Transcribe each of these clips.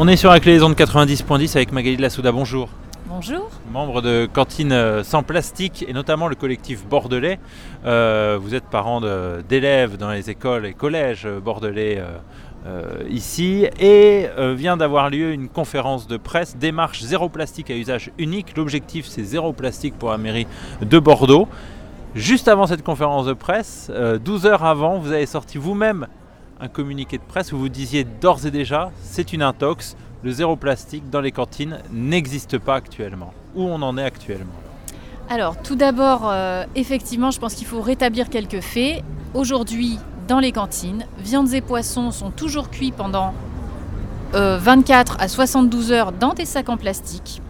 On est sur la clé des ondes 90.10 avec Magali de la Souda, bonjour. Bonjour. Membre de Cantine euh, sans plastique et notamment le collectif bordelais. Euh, vous êtes parent d'élèves dans les écoles et collèges euh, bordelais euh, euh, ici et vient d'avoir lieu une conférence de presse démarche zéro plastique à usage unique. L'objectif c'est zéro plastique pour la mairie de Bordeaux. Juste avant cette conférence de presse, euh, 12 heures avant, vous avez sorti vous-même un communiqué de presse où vous disiez d'ores et déjà c'est une intox, le zéro plastique dans les cantines n'existe pas actuellement. Où on en est actuellement Alors, tout d'abord, euh, effectivement, je pense qu'il faut rétablir quelques faits. Aujourd'hui, dans les cantines, viandes et poissons sont toujours cuits pendant euh, 24 à 72 heures dans des sacs en plastique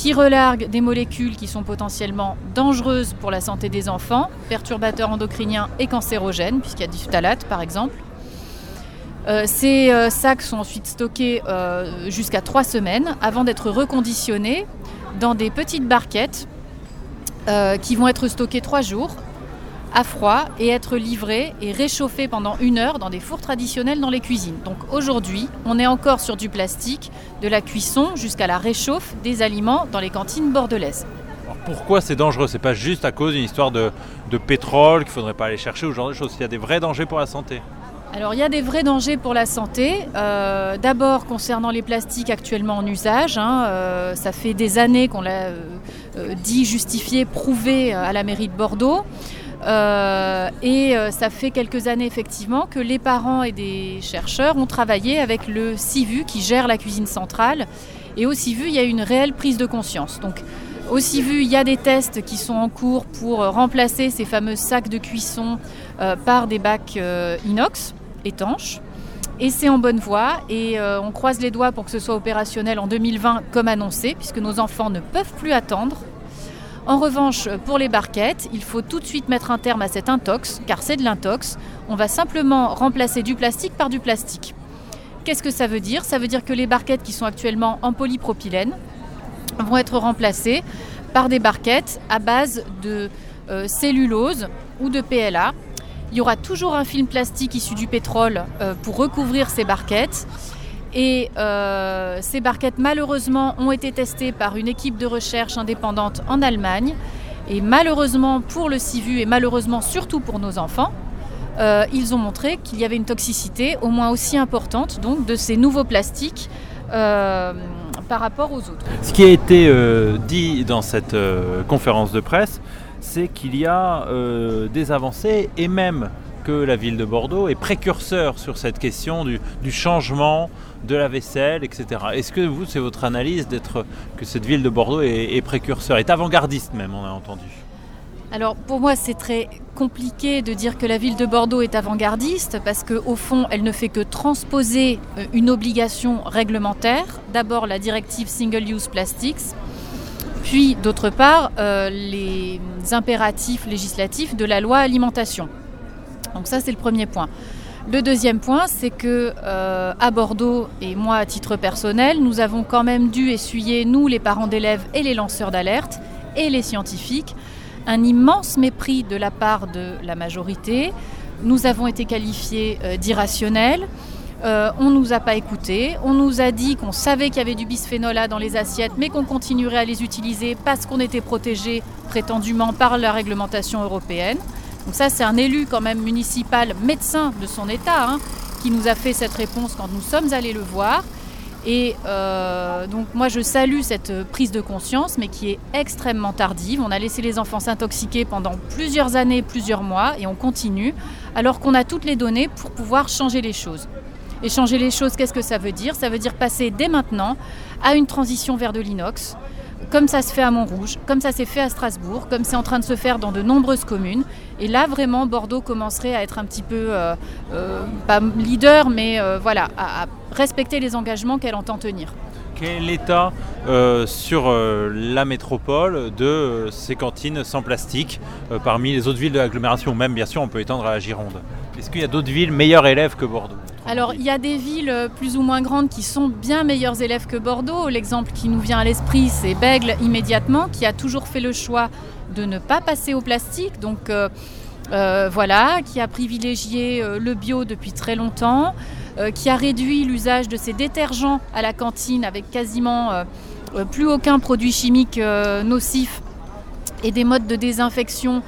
qui relarguent des molécules qui sont potentiellement dangereuses pour la santé des enfants, perturbateurs endocriniens et cancérogènes, puisqu'il y a du phtalate par exemple. Euh, ces euh, sacs sont ensuite stockés euh, jusqu'à trois semaines avant d'être reconditionnés dans des petites barquettes qui vont être stockées trois jours à froid et être livrées et réchauffées pendant une heure dans des fours traditionnels dans les cuisines. Donc aujourd'hui, on est encore sur du plastique, de la cuisson jusqu'à la réchauffe des aliments dans les cantines bordelaises. Alors pourquoi c'est dangereux? C'est pas juste à cause d'une histoire de, de pétrole qu'il faudrait pas aller chercher ou ce genre de choses. Il y a des vrais dangers pour la santé. Alors il y a des vrais dangers pour la santé. Euh, D'abord concernant les plastiques actuellement en usage, hein, euh, ça fait des années qu'on l'a euh, dit, justifié, prouvé à la mairie de Bordeaux. Euh, et euh, ça fait quelques années effectivement que les parents et des chercheurs ont travaillé avec le CIVU qui gère la cuisine centrale. Et au CIVU, il y a une réelle prise de conscience. Donc au CIVU, il y a des tests qui sont en cours pour euh, remplacer ces fameux sacs de cuisson par des bacs inox étanches. Et c'est en bonne voie et on croise les doigts pour que ce soit opérationnel en 2020 comme annoncé, puisque nos enfants ne peuvent plus attendre. En revanche, pour les barquettes, il faut tout de suite mettre un terme à cet intox, car c'est de l'intox. On va simplement remplacer du plastique par du plastique. Qu'est-ce que ça veut dire? Ça veut dire que les barquettes qui sont actuellement en polypropylène vont être remplacées par des barquettes à base de euh, cellulose ou de PLA. Il y aura toujours un film plastique issu du pétrole euh, pour recouvrir ces barquettes. Et euh, ces barquettes, malheureusement, ont été testées par une équipe de recherche indépendante en Allemagne. Et malheureusement pour le CIVU et malheureusement surtout pour nos enfants, euh, ils ont montré qu'il y avait une toxicité au moins aussi importante donc, de ces nouveaux plastiques euh, par rapport aux autres. Ce qui a été dit dans cette conférence de presse, c'est qu'il y a des avancées et même que la ville de Bordeaux est précurseur sur cette question du, changement de la vaisselle, etc. Est-ce que vous, c'est votre analyse d'être que cette ville de Bordeaux est, est précurseur, est avant-gardiste même, on a entendu? Alors pour moi c'est très compliqué de dire que la ville de Bordeaux est avant-gardiste parce qu'au fond elle ne fait que transposer euh, une obligation réglementaire. D'abord la directive Single Use Plastics, puis d'autre part euh, les impératifs législatifs de la loi alimentation. Donc ça c'est le premier point. Le deuxième point, c'est que euh, à Bordeaux et moi à titre personnel, nous avons quand même dû essuyer nous les parents d'élèves et les lanceurs d'alerte et les scientifiques un immense mépris de la part de la majorité. Nous avons été qualifiés euh, d'irrationnels. Euh, on ne nous a pas écoutés. On nous a dit qu'on savait qu'il y avait du bisphénol A dans les assiettes, mais qu'on continuerait à les utiliser parce qu'on était protégé prétendument par la réglementation européenne. Donc ça, c'est un élu quand même municipal, médecin de son État, hein, qui nous a fait cette réponse quand nous sommes allés le voir. Et euh, donc moi je salue cette prise de conscience, mais qui est extrêmement tardive. On a laissé les enfants s'intoxiquer pendant plusieurs années, plusieurs mois, et on continue, alors qu'on a toutes les données pour pouvoir changer les choses. Et changer les choses, qu'est-ce que ça veut dire? Ça veut dire passer dès maintenant à une transition vers de l'inox, comme ça se fait à Montrouge, comme ça s'est fait à Strasbourg, comme c'est en train de se faire dans de nombreuses communes. Et là, vraiment, Bordeaux commencerait à être un petit peu, euh, euh, pas leader, mais euh, voilà, à, à respecter les engagements qu'elle entend tenir. Quel est l'état euh, sur euh, la métropole de euh, ces cantines sans plastique parmi les autres villes de l'agglomération Même bien sûr on peut étendre à la Gironde. Est-ce qu'il y a d'autres villes meilleurs élèves que Bordeaux Alors, il y a des villes plus ou moins grandes qui sont bien meilleurs élèves que Bordeaux. L'exemple qui nous vient à l'esprit, c'est Bègle immédiatement, qui a toujours fait le choix de ne pas passer au plastique. Donc, euh, voilà, qui a privilégié le bio depuis très longtemps, qui a réduit l'usage de ses détergents à la cantine avec quasiment plus aucun produit chimique nocif et des modes de désinfection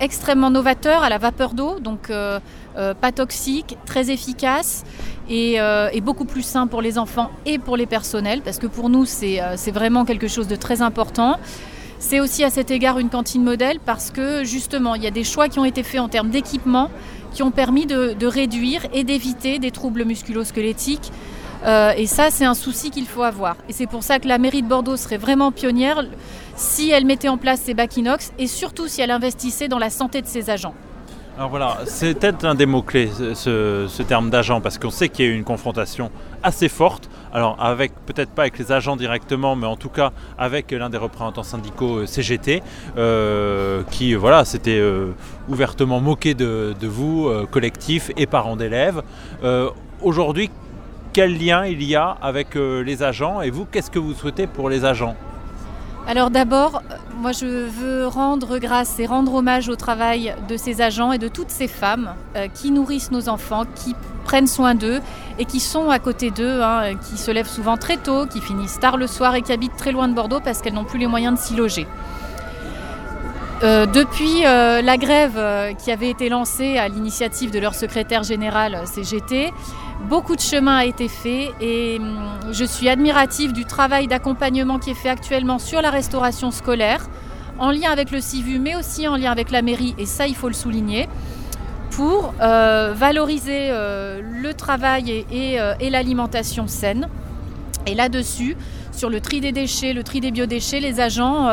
extrêmement novateurs à la vapeur d'eau, donc pas toxiques, très efficaces et, beaucoup plus sains pour les enfants et pour les personnels, parce que pour nous c'est vraiment quelque chose de très important. C'est aussi à cet égard une cantine modèle parce que justement, il y a des choix qui ont été faits en termes d'équipement qui ont permis de, réduire et d'éviter des troubles musculo-squelettiques. Euh, et ça, c'est un souci qu'il faut avoir. Et c'est pour ça que la mairie de Bordeaux serait vraiment pionnière si elle mettait en place ces bacs inox et surtout si elle investissait dans la santé de ses agents. Alors voilà, c'est peut-être un des mots-clés, ce, terme d'agent, parce qu'on sait qu'il y a eu une confrontation assez forte. Alors, avec peut-être pas avec les agents directement, mais en tout cas avec l'un des représentants syndicaux euh, CGT, euh, qui voilà, s'était euh, ouvertement moqué de, vous, collectif et parents d'élèves. Aujourd'hui, quel lien il y a avec les agents et vous, qu'est-ce que vous souhaitez pour les agents? Alors d'abord, moi je veux rendre grâce et rendre hommage au travail de ces agents et de toutes ces femmes euh, qui nourrissent nos enfants, qui prennent soin d'eux et qui sont à côté d'eux, hein, qui se lèvent souvent très tôt, qui finissent tard le soir et qui habitent très loin de Bordeaux parce qu'elles n'ont plus les moyens de s'y loger. Euh, depuis euh, la grève qui avait été lancée à l'initiative de leur secrétaire général CGT, Beaucoup de chemin a été fait et hum, je suis admirative du travail d'accompagnement qui est fait actuellement sur la restauration scolaire, en lien avec le CIVU, mais aussi en lien avec la mairie, et ça il faut le souligner, pour euh, valoriser euh, le travail euh, et, l'alimentation saine. Et là-dessus, sur le tri des déchets, le tri des biodéchets, les agents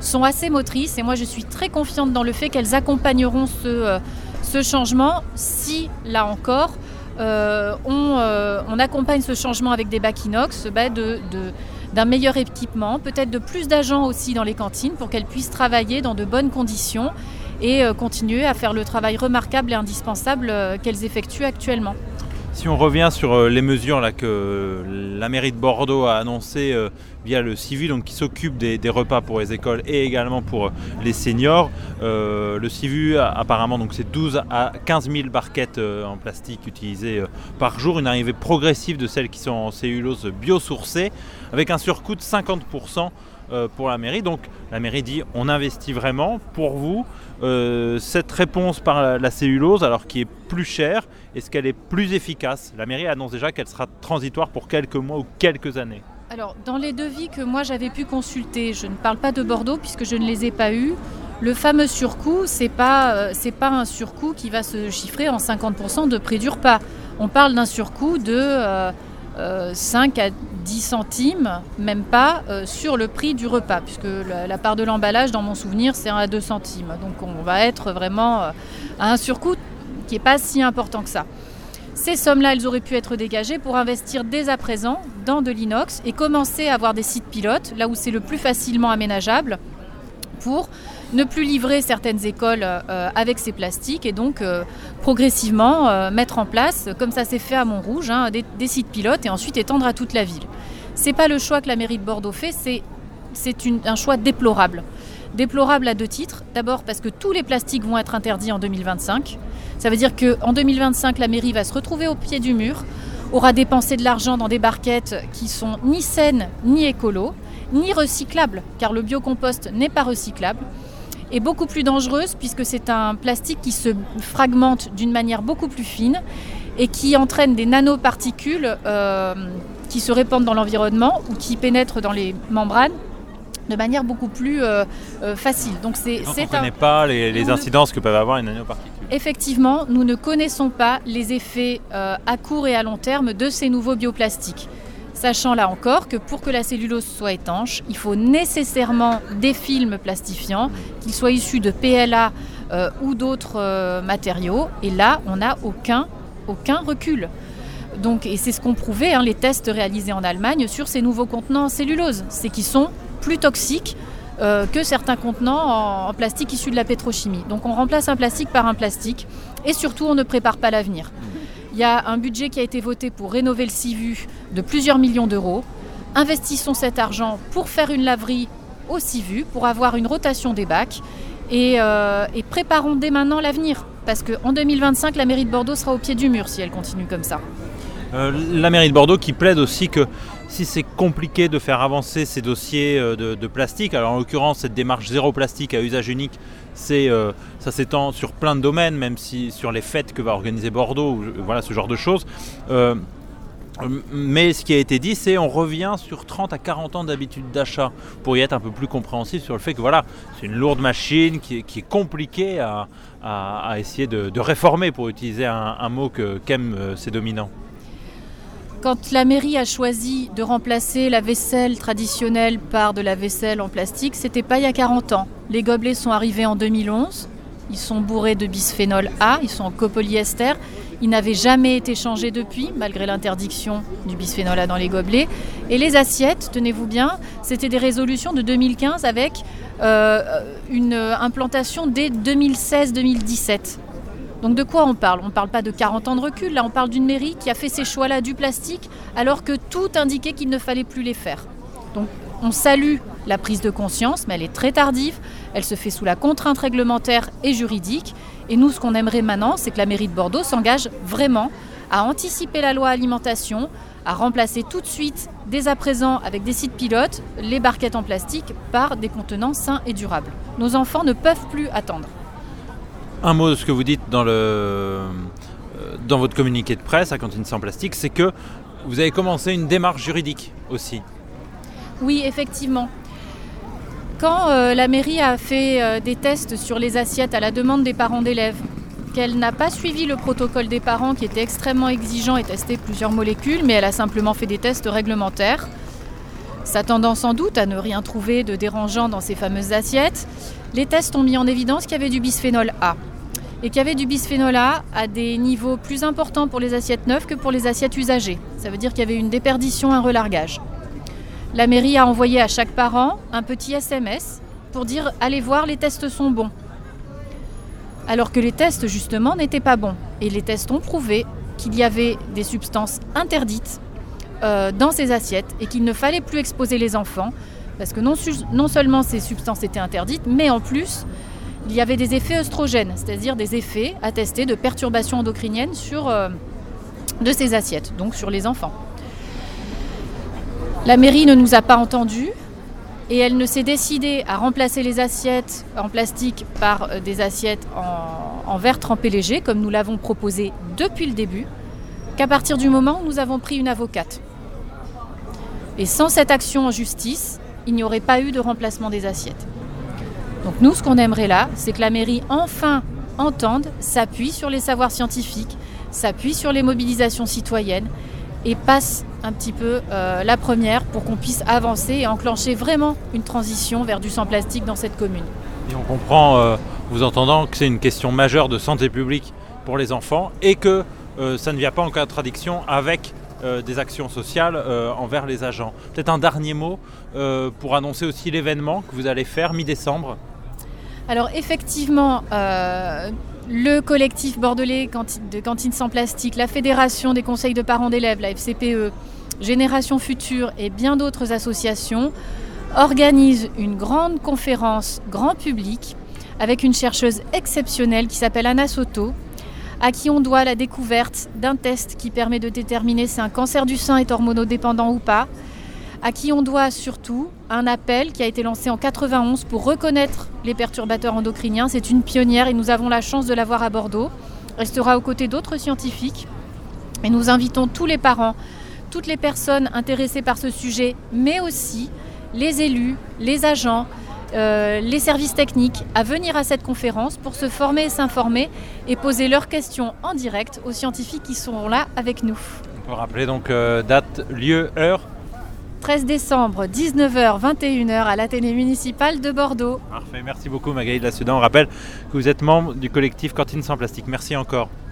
sont assez motrices. Et moi je suis très confiante dans le fait qu'elles accompagneront ce, changement. Si, là encore, on, accompagne ce changement avec des bacs inox bah, d'un meilleur équipement, peut-être de plus d'agents aussi dans les cantines pour qu'elles puissent travailler dans de bonnes conditions et euh, continuer à faire le travail remarquable et indispensable qu'elles effectuent actuellement. Si on revient sur euh, les mesures que la mairie de Bordeaux a annoncées euh, via le civil, donc qui s'occupe des, repas pour les écoles et également pour euh, les seniors, le CIVU apparemment donc c'est 12 à 15 000 barquettes en plastique utilisées par jour, une arrivée progressive de celles qui sont en cellulose biosourcée, avec un surcoût de 50% pour la mairie. Donc la mairie dit on investit vraiment pour vous. cette réponse par la cellulose, alors qui est plus chère, est-ce qu'elle est plus efficace? La mairie annonce déjà qu'elle sera transitoire pour quelques mois ou quelques années. Alors, dans les devis que moi j'avais pu consulter, je ne parle pas de Bordeaux puisque je ne les ai pas eus. Le fameux surcoût, ce n'est pas, euh, pas un surcoût qui va se chiffrer en 50% de prix du repas. On parle d'un surcoût de 5 euh, euh, à 10 centimes, même pas, sur le prix du repas, puisque la, la part de l'emballage, dans mon souvenir, c'est 1 à 2 centimes. Donc on va être vraiment à un surcoût qui n'est pas si important que ça. Ces sommes-là, elles auraient pu être dégagées pour investir dès à présent dans de l'inox et commencer à avoir des sites pilotes, là où c'est le plus facilement aménageable, pour ne plus livrer certaines écoles euh, avec ces plastiques et donc euh, progressivement euh, mettre en place, comme ça s'est fait à Montrouge, hein, des, sites pilotes et ensuite étendre à toute la ville. C'est pas le choix que la mairie de Bordeaux fait, c'est un choix déplorable. Déplorable à deux titres. D'abord parce que tous les plastiques vont être interdits en 2025. Ça veut dire qu'en 2025, la mairie va se retrouver au pied du mur, aura dépensé de l'argent dans des barquettes qui sont ni saines, ni écolo, ni recyclables, car le biocompost n'est pas recyclable, et beaucoup plus dangereuse puisque c'est un plastique qui se fragmente d'une manière beaucoup plus fine et qui entraîne des nanoparticules euh, qui se répandent dans l'environnement ou qui pénètrent dans les membranes de manière beaucoup plus euh, euh, facile. Donc c'est on ne connaît pas les, incidences que peuvent avoir les nanoparticules. Effectivement, nous ne connaissons pas les effets euh, à court et à long terme de ces nouveaux bioplastiques. Sachant là encore que pour que la cellulose soit étanche, il faut nécessairement des films plastifiants, qu'ils soient issus de PLA ou d'autres matériaux. Et là, on n'a aucun, recul. Et c'est ce qu'ont prouvé hein, les tests réalisés en Allemagne sur ces nouveaux contenants en cellulose. C'est qu'ils sont plus toxiques euh, que certains contenants en, plastique issus de la pétrochimie. Donc on remplace un plastique par un plastique et surtout on ne prépare pas l'avenir. Il y a un budget qui a été voté pour rénover le CIVU de plusieurs millions d'euros. Investissons cet argent pour faire une laverie au CIVU, pour avoir une rotation des bacs et, et préparons dès maintenant l'avenir. Parce qu'en 2025, la mairie de Bordeaux sera au pied du mur si elle continue comme ça. Euh, la mairie de Bordeaux qui plaide aussi que si c'est compliqué de faire avancer ces dossiers euh, de, plastique, alors en l'occurrence cette démarche zéro plastique à usage unique, euh, ça s'étend sur plein de domaines, même si sur les fêtes que va organiser Bordeaux, voilà ce genre de choses. mais ce qui a été dit, c'est on revient sur 30 à 40 ans d'habitude d'achat pour y être un peu plus compréhensif sur le fait que voilà, c'est une lourde machine qui est, compliquée à, essayer de, réformer, pour utiliser un, mot qu'aiment ses dominants. Quand la mairie a choisi de remplacer la vaisselle traditionnelle par de la vaisselle en plastique, c'était pas il y a 40 ans. Les gobelets sont arrivés en 2011. Ils sont bourrés de bisphénol A, ils sont en copolyester. Ils n'avaient jamais été changés depuis, malgré l'interdiction du bisphénol A dans les gobelets. Et les assiettes, tenez-vous bien, c'était des résolutions de 2015 avec euh, une implantation dès 2016-2017. Donc de quoi on parle? On ne parle pas de 40 ans de recul, là on parle d'une mairie qui a fait ces choix-là du plastique alors que tout indiquait qu'il ne fallait plus les faire. Donc on salue la prise de conscience, mais elle est très tardive, elle se fait sous la contrainte réglementaire et juridique. Et nous, ce qu'on aimerait maintenant, c'est que la mairie de Bordeaux s'engage vraiment à anticiper la loi alimentation, à remplacer tout de suite, dès à présent, avec des sites pilotes, les barquettes en plastique par des contenants sains et durables. Nos enfants ne peuvent plus attendre un mot de ce que vous dites euh, dans votre communiqué de presse à Cantine sans plastique, c'est que vous avez commencé une démarche juridique aussi. Oui, effectivement. Quand euh, la mairie a fait euh, des tests sur les assiettes à la demande des parents d'élèves, qu'elle n'a pas suivi le protocole des parents qui était extrêmement exigeant et testé plusieurs molécules, mais elle a simplement fait des tests réglementaires, s'attendant sans doute à ne rien trouver de dérangeant dans ces fameuses assiettes, les tests ont mis en évidence qu'il y avait du bisphénol A et qu'il y avait du bisphénol A à des niveaux plus importants pour les assiettes neuves que pour les assiettes usagées. Ça veut dire qu'il y avait une déperdition, un relargage. La mairie a envoyé à chaque parent un petit SMS pour dire allez voir, les tests sont bons. Alors que les tests, justement, n'étaient pas bons. Et les tests ont prouvé qu'il y avait des substances interdites euh, dans ces assiettes et qu'il ne fallait plus exposer les enfants parce que non, seulement ces substances étaient interdites, mais en plus, il y avait des effets œstrogènes, c'est-à-dire des effets attestés de perturbations endocriniennes sur, euh, de ces assiettes, donc sur les enfants. La mairie ne nous a pas entendus et elle ne s'est décidée à remplacer les assiettes en plastique par euh, des assiettes en, en verre trempé léger, comme nous l'avons proposé depuis le début, qu'à partir du moment où nous avons pris une avocate. Et sans cette action en justice, il n'y aurait pas eu de remplacement des assiettes. Donc nous, ce qu'on aimerait là, c'est que la mairie enfin entende, s'appuie sur les savoirs scientifiques, s'appuie sur les mobilisations citoyennes et passe un petit peu euh, la première pour qu'on puisse avancer et enclencher vraiment une transition vers du sans plastique dans cette commune. On comprend, euh, vous entendant, que c'est une question majeure de santé publique pour les enfants et que euh, ça ne vient pas en contradiction avec euh, des actions sociales euh, envers les agents. Peut-être un dernier mot euh, pour annoncer aussi l'événement que vous allez faire mi-décembre. Alors effectivement, le collectif bordelais de cantines sans plastique, la Fédération des conseils de parents d'élèves, la FCPE, Génération Future et bien d'autres associations organisent une grande conférence grand public avec une chercheuse exceptionnelle qui s'appelle Anna Soto, à qui on doit la découverte d'un test qui permet de déterminer si un cancer du sein est hormonodépendant ou pas, à qui on doit surtout un appel qui a été lancé en 91 pour reconnaître les perturbateurs endocriniens. C'est une pionnière et nous avons la chance de l'avoir à Bordeaux. Elle sera aux côtés d'autres scientifiques et nous invitons tous les parents, toutes les personnes intéressées par ce sujet, mais aussi les élus, les agents, euh, les services techniques à venir à cette conférence pour se former et s'informer et poser leurs questions en direct aux scientifiques qui seront là avec nous. On peut rappeler donc euh, date, lieu, heure 13 décembre, 19h, 21h à l'Athénée municipal de Bordeaux. Parfait, merci beaucoup Magali de la Sudan. On rappelle que vous êtes membre du collectif Cantine sans plastique. Merci encore.